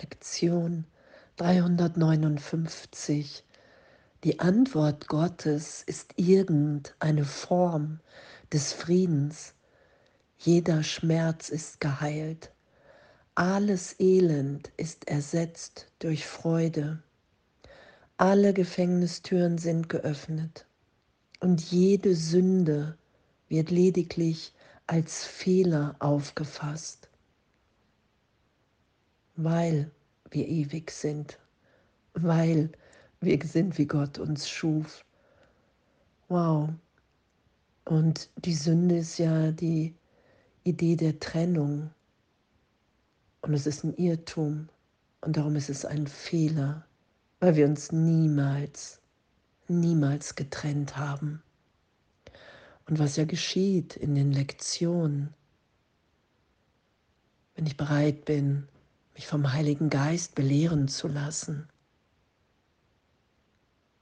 Lektion 359. Die Antwort Gottes ist irgendeine Form des Friedens. Jeder Schmerz ist geheilt. Alles Elend ist ersetzt durch Freude. Alle Gefängnistüren sind geöffnet und jede Sünde wird lediglich als Fehler aufgefasst, weil wir ewig sind, weil wir sind, wie Gott uns schuf. Wow. Und die Sünde ist ja die Idee der Trennung. Und es ist ein Irrtum. Und darum ist es ein Fehler, weil wir uns niemals, niemals getrennt haben. Und was ja geschieht in den Lektionen, wenn ich bereit bin, mich vom Heiligen Geist belehren zu lassen,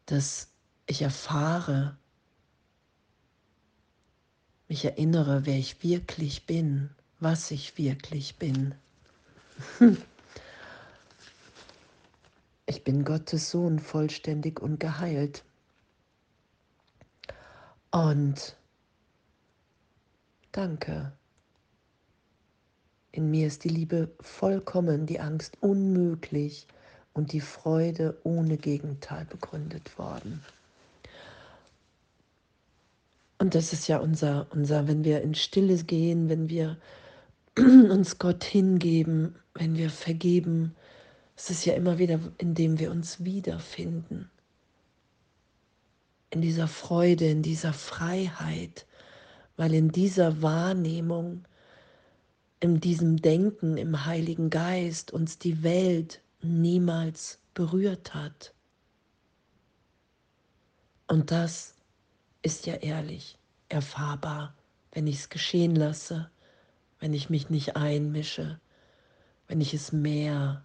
dass ich erfahre, mich erinnere, wer ich wirklich bin, was ich wirklich bin. Ich bin Gottes Sohn, vollständig und geheilt. Und danke. In mir ist die Liebe vollkommen, die Angst unmöglich und die Freude ohne Gegenteil begründet worden. Und das ist ja unser, unser, wenn wir in Stille gehen, wenn wir uns Gott hingeben, wenn wir vergeben, es ist ja immer wieder, indem wir uns wiederfinden. In dieser Freude, in dieser Freiheit, weil in dieser Wahrnehmung, in diesem Denken im Heiligen Geist uns die Welt niemals berührt hat. Und das ist ja ehrlich, erfahrbar, wenn ich es geschehen lasse, wenn ich mich nicht einmische, wenn ich es mehr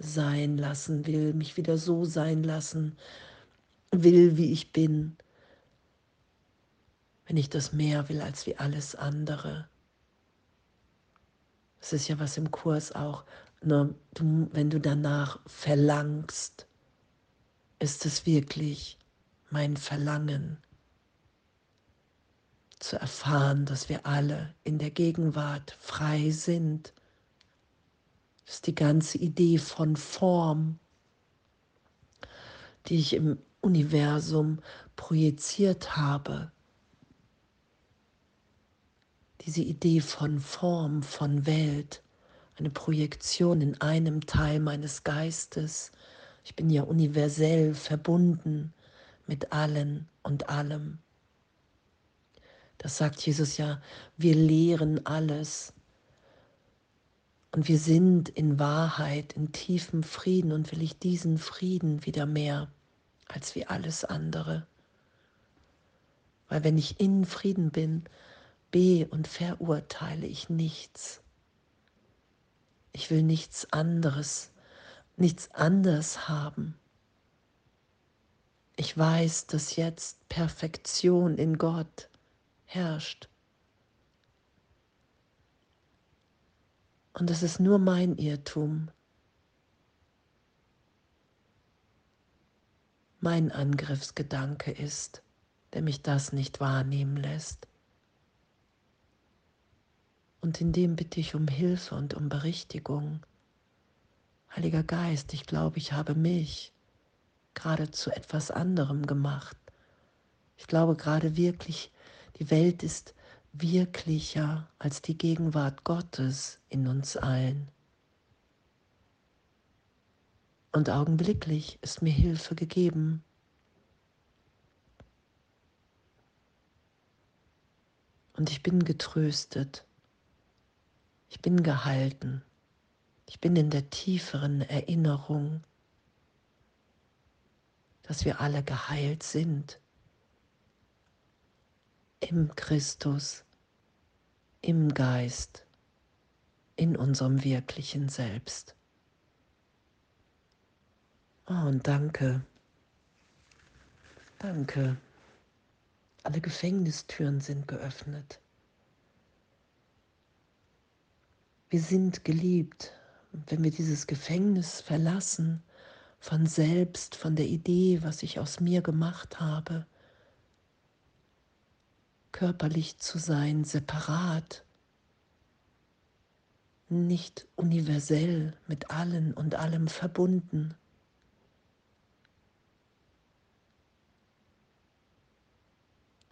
sein lassen will, mich wieder so sein lassen will, wie ich bin, wenn ich das mehr will als wie alles andere. Das ist ja was im Kurs auch, ne, du, wenn du danach verlangst, ist es wirklich mein Verlangen zu erfahren, dass wir alle in der Gegenwart frei sind. Das ist die ganze Idee von Form, die ich im Universum projiziert habe. Diese Idee von Form, von Welt, eine Projektion in einem Teil meines Geistes. Ich bin ja universell verbunden mit allen und allem. Das sagt Jesus ja, wir lehren alles. Und wir sind in Wahrheit, in tiefem Frieden und will ich diesen Frieden wieder mehr als wie alles andere. Weil wenn ich in Frieden bin, und verurteile ich nichts. Ich will nichts anderes, nichts anders haben. Ich weiß, dass jetzt Perfektion in Gott herrscht. Und es ist nur mein Irrtum, mein Angriffsgedanke ist, der mich das nicht wahrnehmen lässt. Und in dem bitte ich um Hilfe und um Berichtigung. Heiliger Geist, ich glaube, ich habe mich gerade zu etwas anderem gemacht. Ich glaube gerade wirklich, die Welt ist wirklicher als die Gegenwart Gottes in uns allen. Und augenblicklich ist mir Hilfe gegeben. Und ich bin getröstet. Ich bin gehalten. Ich bin in der tieferen Erinnerung, dass wir alle geheilt sind im Christus, im Geist, in unserem wirklichen Selbst. Oh, und danke, danke. Alle Gefängnistüren sind geöffnet. Wir sind geliebt, wenn wir dieses Gefängnis verlassen, von selbst, von der Idee, was ich aus mir gemacht habe, körperlich zu sein, separat, nicht universell mit allen und allem verbunden.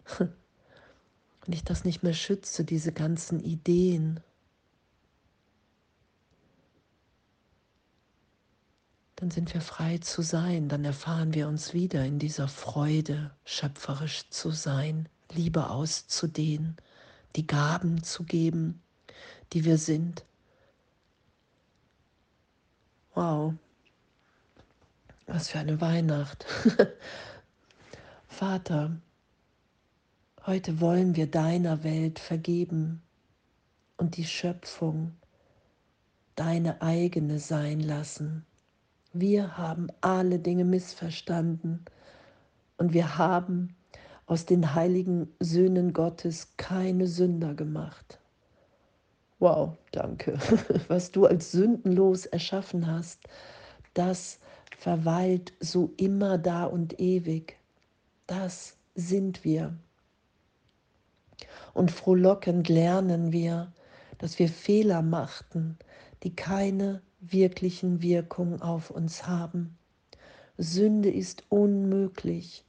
Wenn ich das nicht mehr schütze, diese ganzen Ideen, dann sind wir frei zu sein, dann erfahren wir uns wieder in dieser Freude, schöpferisch zu sein, Liebe auszudehnen, die Gaben zu geben, die wir sind. Wow, was für eine Weihnacht. Vater, heute wollen wir deiner Welt vergeben und die Schöpfung deine eigene sein lassen. Wir haben alle Dinge missverstanden und wir haben aus den heiligen Söhnen Gottes keine Sünder gemacht. Wow, danke. Was du als sündenlos erschaffen hast, das verweilt so immer da und ewig. Das sind wir. Und frohlockend lernen wir, dass wir Fehler machten, die keine wirklichen Wirkung auf uns haben. Sünde ist unmöglich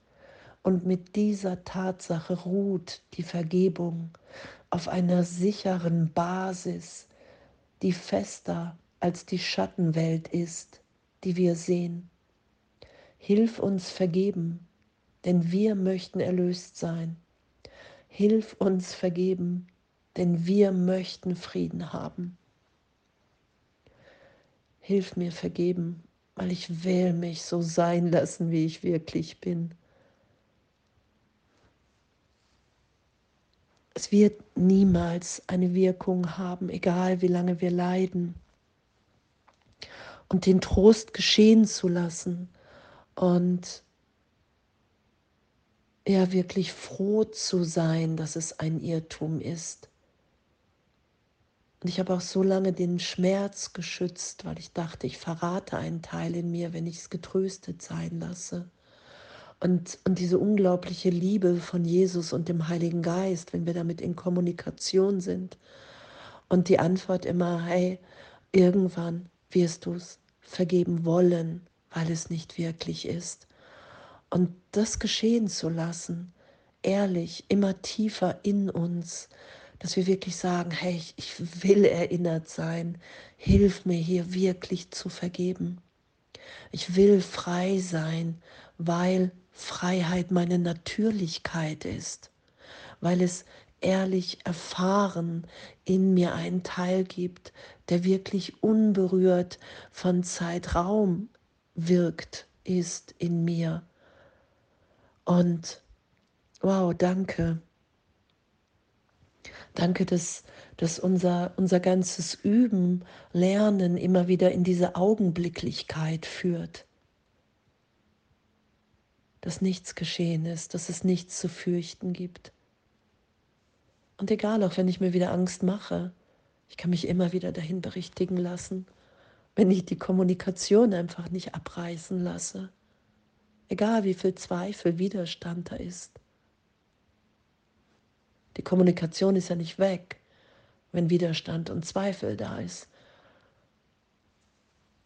und mit dieser Tatsache ruht die Vergebung auf einer sicheren Basis, die fester als die Schattenwelt ist, die wir sehen. Hilf uns vergeben, denn wir möchten erlöst sein. Hilf uns vergeben, denn wir möchten Frieden haben. Hilf mir vergeben, weil ich will mich so sein lassen, wie ich wirklich bin. Es wird niemals eine Wirkung haben, egal wie lange wir leiden. Und den Trost geschehen zu lassen und ja wirklich froh zu sein, dass es ein Irrtum ist. Und ich habe auch so lange den Schmerz geschützt, weil ich dachte, ich verrate einen Teil in mir, wenn ich es getröstet sein lasse. Und, und diese unglaubliche Liebe von Jesus und dem Heiligen Geist, wenn wir damit in Kommunikation sind. Und die Antwort immer, hey, irgendwann wirst du es vergeben wollen, weil es nicht wirklich ist. Und das geschehen zu lassen, ehrlich, immer tiefer in uns, dass wir wirklich sagen, hey, ich will erinnert sein, hilf mir hier wirklich zu vergeben. Ich will frei sein, weil Freiheit meine Natürlichkeit ist, weil es ehrlich erfahren in mir einen Teil gibt, der wirklich unberührt von Zeitraum wirkt, ist in mir. Und wow, danke. Danke, dass, dass unser, unser ganzes Üben, Lernen immer wieder in diese Augenblicklichkeit führt. Dass nichts geschehen ist, dass es nichts zu fürchten gibt. Und egal, auch wenn ich mir wieder Angst mache, ich kann mich immer wieder dahin berichtigen lassen, wenn ich die Kommunikation einfach nicht abreißen lasse. Egal wie viel Zweifel, Widerstand da ist. Die Kommunikation ist ja nicht weg, wenn Widerstand und Zweifel da ist.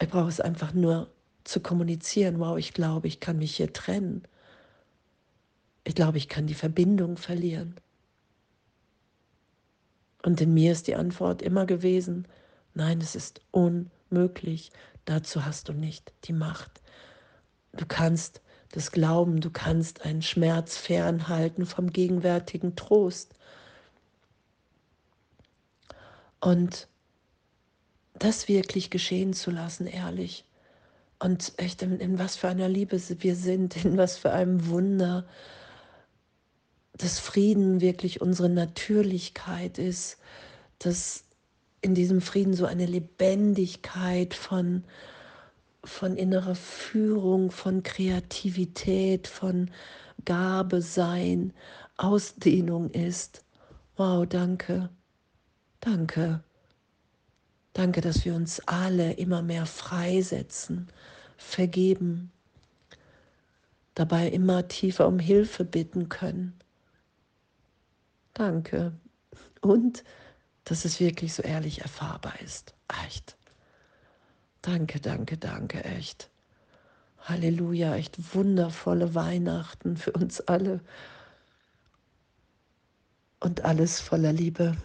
Ich brauche es einfach nur zu kommunizieren. Wow, ich glaube, ich kann mich hier trennen. Ich glaube, ich kann die Verbindung verlieren. Und in mir ist die Antwort immer gewesen, nein, es ist unmöglich. Dazu hast du nicht die Macht. Du kannst das Glauben, du kannst einen Schmerz fernhalten vom gegenwärtigen Trost. Und das wirklich geschehen zu lassen, ehrlich. Und echt, in, in, was für einer Liebe wir sind, in was für einem Wunder, dass Frieden wirklich unsere Natürlichkeit ist, dass in diesem Frieden so eine Lebendigkeit von, von innerer Führung, von Kreativität, von Gabe sein, Ausdehnung ist. Wow, danke. Danke. Danke, dass wir uns alle immer mehr freisetzen, vergeben, dabei immer tiefer um Hilfe bitten können. Danke. Und dass es wirklich so ehrlich erfahrbar ist. Echt. Danke, danke, danke, echt. Halleluja, echt wundervolle Weihnachten für uns alle. Und alles voller Liebe.